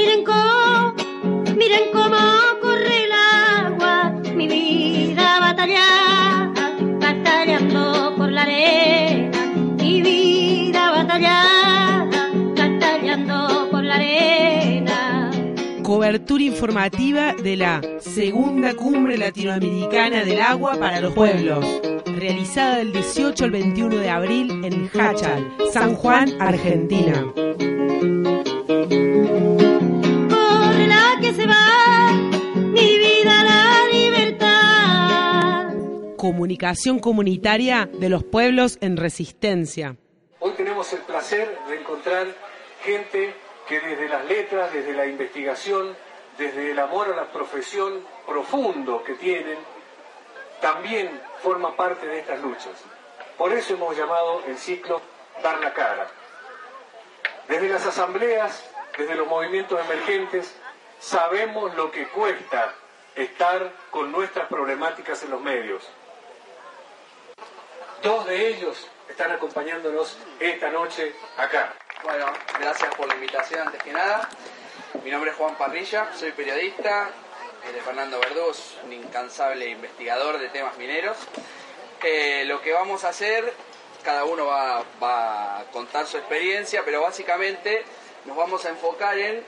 Miren cómo, miren cómo corre el agua, mi vida batallada, batallando por la arena, mi vida batallada, batallando por la arena. Cobertura informativa de la Segunda Cumbre Latinoamericana del Agua para los Pueblos, realizada del 18 al 21 de abril en Hachal, San Juan, Argentina. Comunicación comunitaria de los pueblos en resistencia. Hoy tenemos el placer de encontrar gente que desde las letras, desde la investigación, desde el amor a la profesión profundo que tienen, también forma parte de estas luchas. Por eso hemos llamado el ciclo Dar la cara. Desde las asambleas, desde los movimientos emergentes, sabemos lo que cuesta estar con nuestras problemáticas en los medios. Dos de ellos están acompañándonos esta noche acá. Bueno, gracias por la invitación antes que nada. Mi nombre es Juan Parrilla, soy periodista. El de Fernando Verdú un incansable investigador de temas mineros. Eh, lo que vamos a hacer, cada uno va, va a contar su experiencia, pero básicamente nos vamos a enfocar en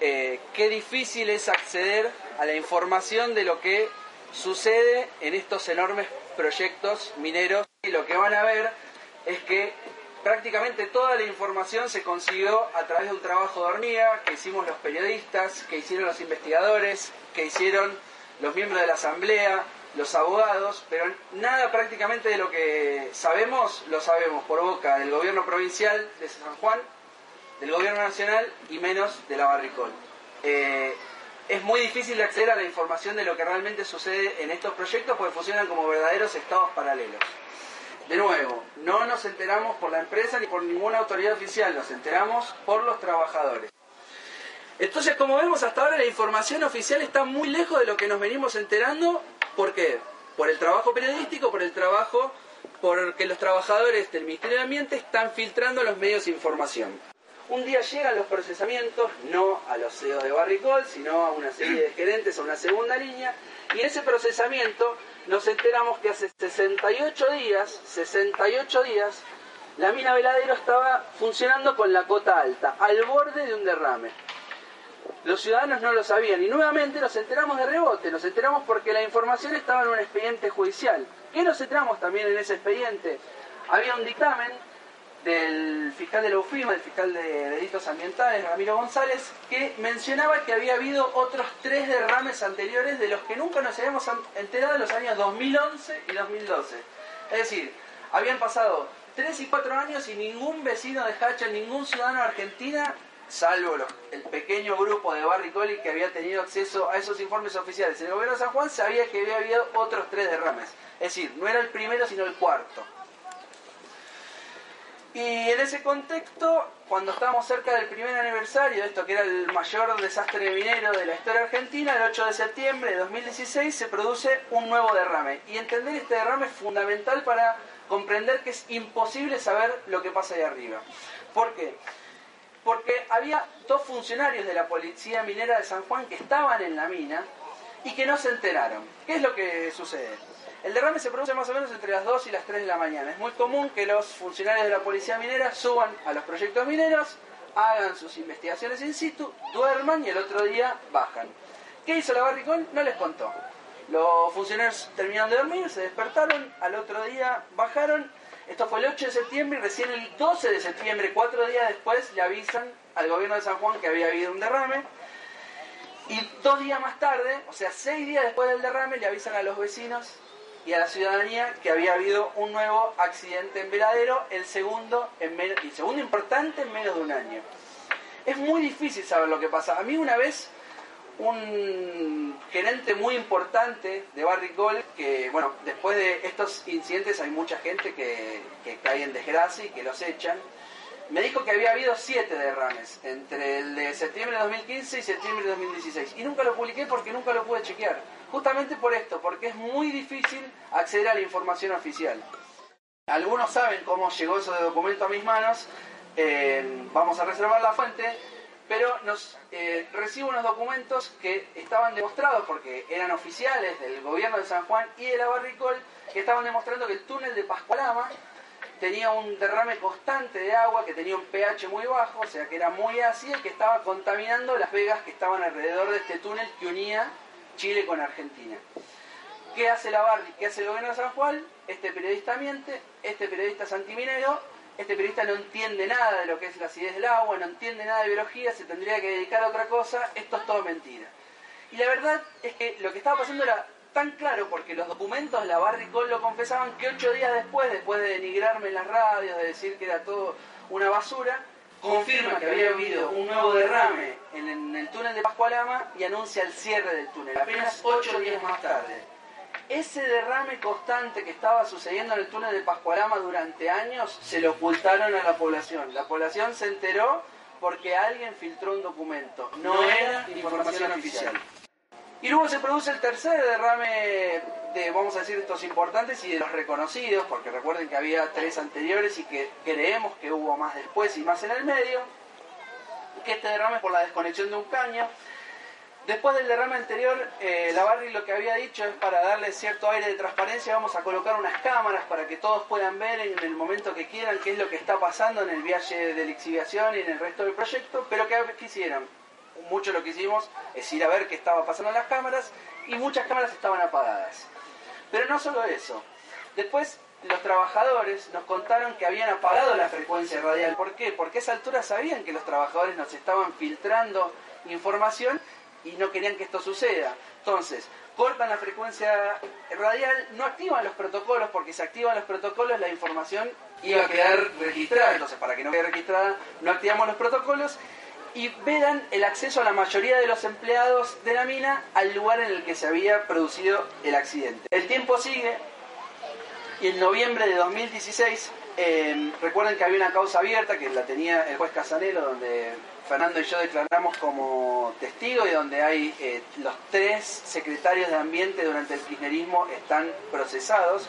eh, qué difícil es acceder a la información de lo que sucede en estos enormes proyectos mineros. Y lo que van a ver es que prácticamente toda la información se consiguió a través de un trabajo de hormiga que hicimos los periodistas, que hicieron los investigadores, que hicieron los miembros de la asamblea, los abogados, pero nada prácticamente de lo que sabemos lo sabemos por boca del gobierno provincial de San Juan, del gobierno nacional y menos de la Barricol. Eh, es muy difícil acceder a la información de lo que realmente sucede en estos proyectos porque funcionan como verdaderos estados paralelos. De nuevo, no nos enteramos por la empresa ni por ninguna autoridad oficial, nos enteramos por los trabajadores. Entonces, como vemos hasta ahora, la información oficial está muy lejos de lo que nos venimos enterando. ¿Por qué? Por el trabajo periodístico, por el trabajo, porque los trabajadores del Ministerio de Ambiente están filtrando los medios de información. Un día llegan los procesamientos, no a los CEOs de Barricol, sino a una serie de gerentes, a una segunda línea, y ese procesamiento nos enteramos que hace 68 días, 68 días, la mina Veladero estaba funcionando con la cota alta, al borde de un derrame. Los ciudadanos no lo sabían y nuevamente nos enteramos de rebote, nos enteramos porque la información estaba en un expediente judicial. ¿Qué nos enteramos también en ese expediente? Había un dictamen del fiscal de la UFIMA, del fiscal de delitos ambientales, Ramiro González, que mencionaba que había habido otros tres derrames anteriores de los que nunca nos habíamos enterado en los años 2011 y 2012. Es decir, habían pasado tres y cuatro años y ningún vecino de Hacha, ningún ciudadano de Argentina, salvo los- el pequeño grupo de Barricoli que había tenido acceso a esos informes oficiales en el gobierno de San Juan, sabía que había habido otros tres derrames. Es decir, no era el primero, sino el cuarto. Y en ese contexto, cuando estábamos cerca del primer aniversario de esto que era el mayor desastre minero de la historia argentina, el 8 de septiembre de 2016 se produce un nuevo derrame. Y entender este derrame es fundamental para comprender que es imposible saber lo que pasa ahí arriba. ¿Por qué? Porque había dos funcionarios de la Policía Minera de San Juan que estaban en la mina y que no se enteraron. ¿Qué es lo que sucede? El derrame se produce más o menos entre las 2 y las 3 de la mañana. Es muy común que los funcionarios de la policía minera suban a los proyectos mineros, hagan sus investigaciones in situ, duerman y el otro día bajan. ¿Qué hizo la Barricón? No les contó. Los funcionarios terminaron de dormir, se despertaron, al otro día bajaron. Esto fue el 8 de septiembre y recién el 12 de septiembre, cuatro días después, le avisan al gobierno de San Juan que había habido un derrame. Y dos días más tarde, o sea, seis días después del derrame, le avisan a los vecinos y a la ciudadanía que había habido un nuevo accidente en Veladero, el segundo, en y segundo importante en menos de un año. Es muy difícil saber lo que pasa. A mí una vez un gerente muy importante de Barricol, que bueno, después de estos incidentes hay mucha gente que, que cae en desgracia y que los echan, me dijo que había habido siete derrames entre el de septiembre de 2015 y septiembre de 2016. Y nunca lo publiqué porque nunca lo pude chequear. Justamente por esto, porque es muy difícil acceder a la información oficial. Algunos saben cómo llegó ese documento a mis manos. Eh, vamos a reservar la fuente. pero nos eh, recibo unos documentos que estaban demostrados, porque eran oficiales del gobierno de San Juan y de la Barricol, que estaban demostrando que el túnel de Pascualama tenía un derrame constante de agua, que tenía un pH muy bajo, o sea que era muy ácido y que estaba contaminando las vegas que estaban alrededor de este túnel que unía Chile con Argentina. ¿Qué hace la Barri? ¿Qué hace el gobierno de San Juan? Este periodista miente, este periodista es antiminero, este periodista no entiende nada de lo que es la acidez del agua, no entiende nada de biología, se tendría que dedicar a otra cosa, esto es todo mentira. Y la verdad es que lo que estaba pasando era tan claro, porque los documentos de la Barricol lo confesaban, que ocho días después, después de denigrarme en las radios, de decir que era todo una basura, confirma que había habido un nuevo derrame en, en el túnel de Pascualama y anuncia el cierre del túnel, apenas ocho días más tarde. Ese derrame constante que estaba sucediendo en el túnel de Pascualama durante años, se lo ocultaron a la población. La población se enteró porque alguien filtró un documento. No era información oficial. Y luego se produce el tercer derrame de, vamos a decir, estos importantes y de los reconocidos, porque recuerden que había tres anteriores y que creemos que hubo más después y más en el medio, que este derrame es por la desconexión de un caño. Después del derrame anterior, eh, la Barry lo que había dicho es para darle cierto aire de transparencia, vamos a colocar unas cámaras para que todos puedan ver en el momento que quieran qué es lo que está pasando en el viaje de la exhibición y en el resto del proyecto, pero que quisieran. Mucho lo que hicimos es ir a ver qué estaba pasando en las cámaras y muchas cámaras estaban apagadas. Pero no solo eso. Después los trabajadores nos contaron que habían apagado la frecuencia radial. ¿Por qué? Porque a esa altura sabían que los trabajadores nos estaban filtrando información y no querían que esto suceda. Entonces, cortan la frecuencia radial, no activan los protocolos, porque si activan los protocolos la información iba a quedar registrada. Entonces, para que no quede registrada, no activamos los protocolos y vedan el acceso a la mayoría de los empleados de la mina al lugar en el que se había producido el accidente. El tiempo sigue y en noviembre de 2016, eh, recuerden que había una causa abierta que la tenía el juez Casanelo, donde Fernando y yo declaramos como testigo y donde hay eh, los tres secretarios de ambiente durante el kirchnerismo están procesados.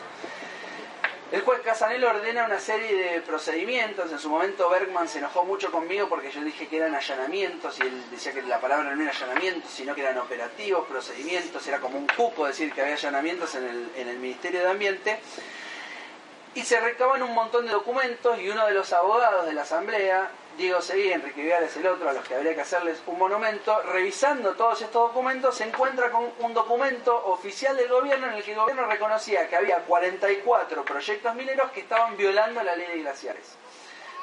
El juez Casanelo ordena una serie de procedimientos. En su momento Bergman se enojó mucho conmigo porque yo dije que eran allanamientos y él decía que la palabra no era allanamientos, sino que eran operativos, procedimientos. Era como un cupo decir que había allanamientos en el, en el Ministerio de Ambiente. Y se recaban un montón de documentos y uno de los abogados de la Asamblea Diego Seguí, Enrique Viales el otro, a los que habría que hacerles un monumento, revisando todos estos documentos, se encuentra con un documento oficial del gobierno en el que el gobierno reconocía que había 44 proyectos mineros que estaban violando la ley de glaciares.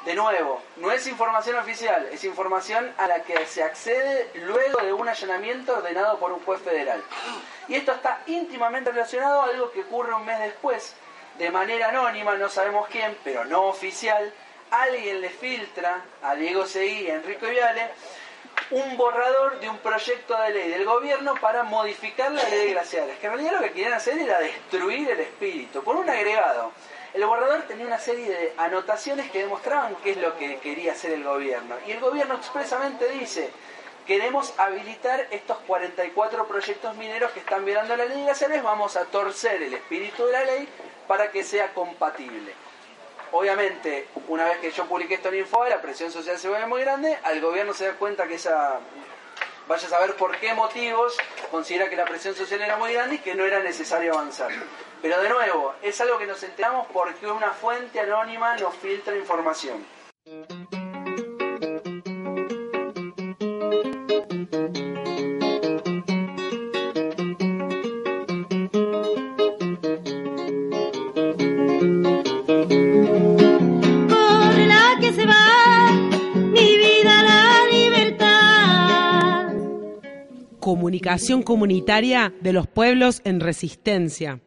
De nuevo, no es información oficial, es información a la que se accede luego de un allanamiento ordenado por un juez federal. Y esto está íntimamente relacionado a algo que ocurre un mes después, de manera anónima, no sabemos quién, pero no oficial, alguien le filtra a Diego Seguí y a Enrique Viale un borrador de un proyecto de ley del gobierno para modificar la ley de glaciares, que en realidad lo que querían hacer era destruir el espíritu, por un agregado. El borrador tenía una serie de anotaciones que demostraban qué es lo que quería hacer el gobierno. Y el gobierno expresamente dice, queremos habilitar estos 44 proyectos mineros que están violando la ley de glaciares, vamos a torcer el espíritu de la ley para que sea compatible. Obviamente, una vez que yo publiqué esto en Info, la presión social se vuelve muy grande, al gobierno se da cuenta que esa, vaya a saber por qué motivos, considera que la presión social era muy grande y que no era necesario avanzar. Pero de nuevo, es algo que nos enteramos porque una fuente anónima nos filtra información. Comunicación comunitaria de los pueblos en resistencia.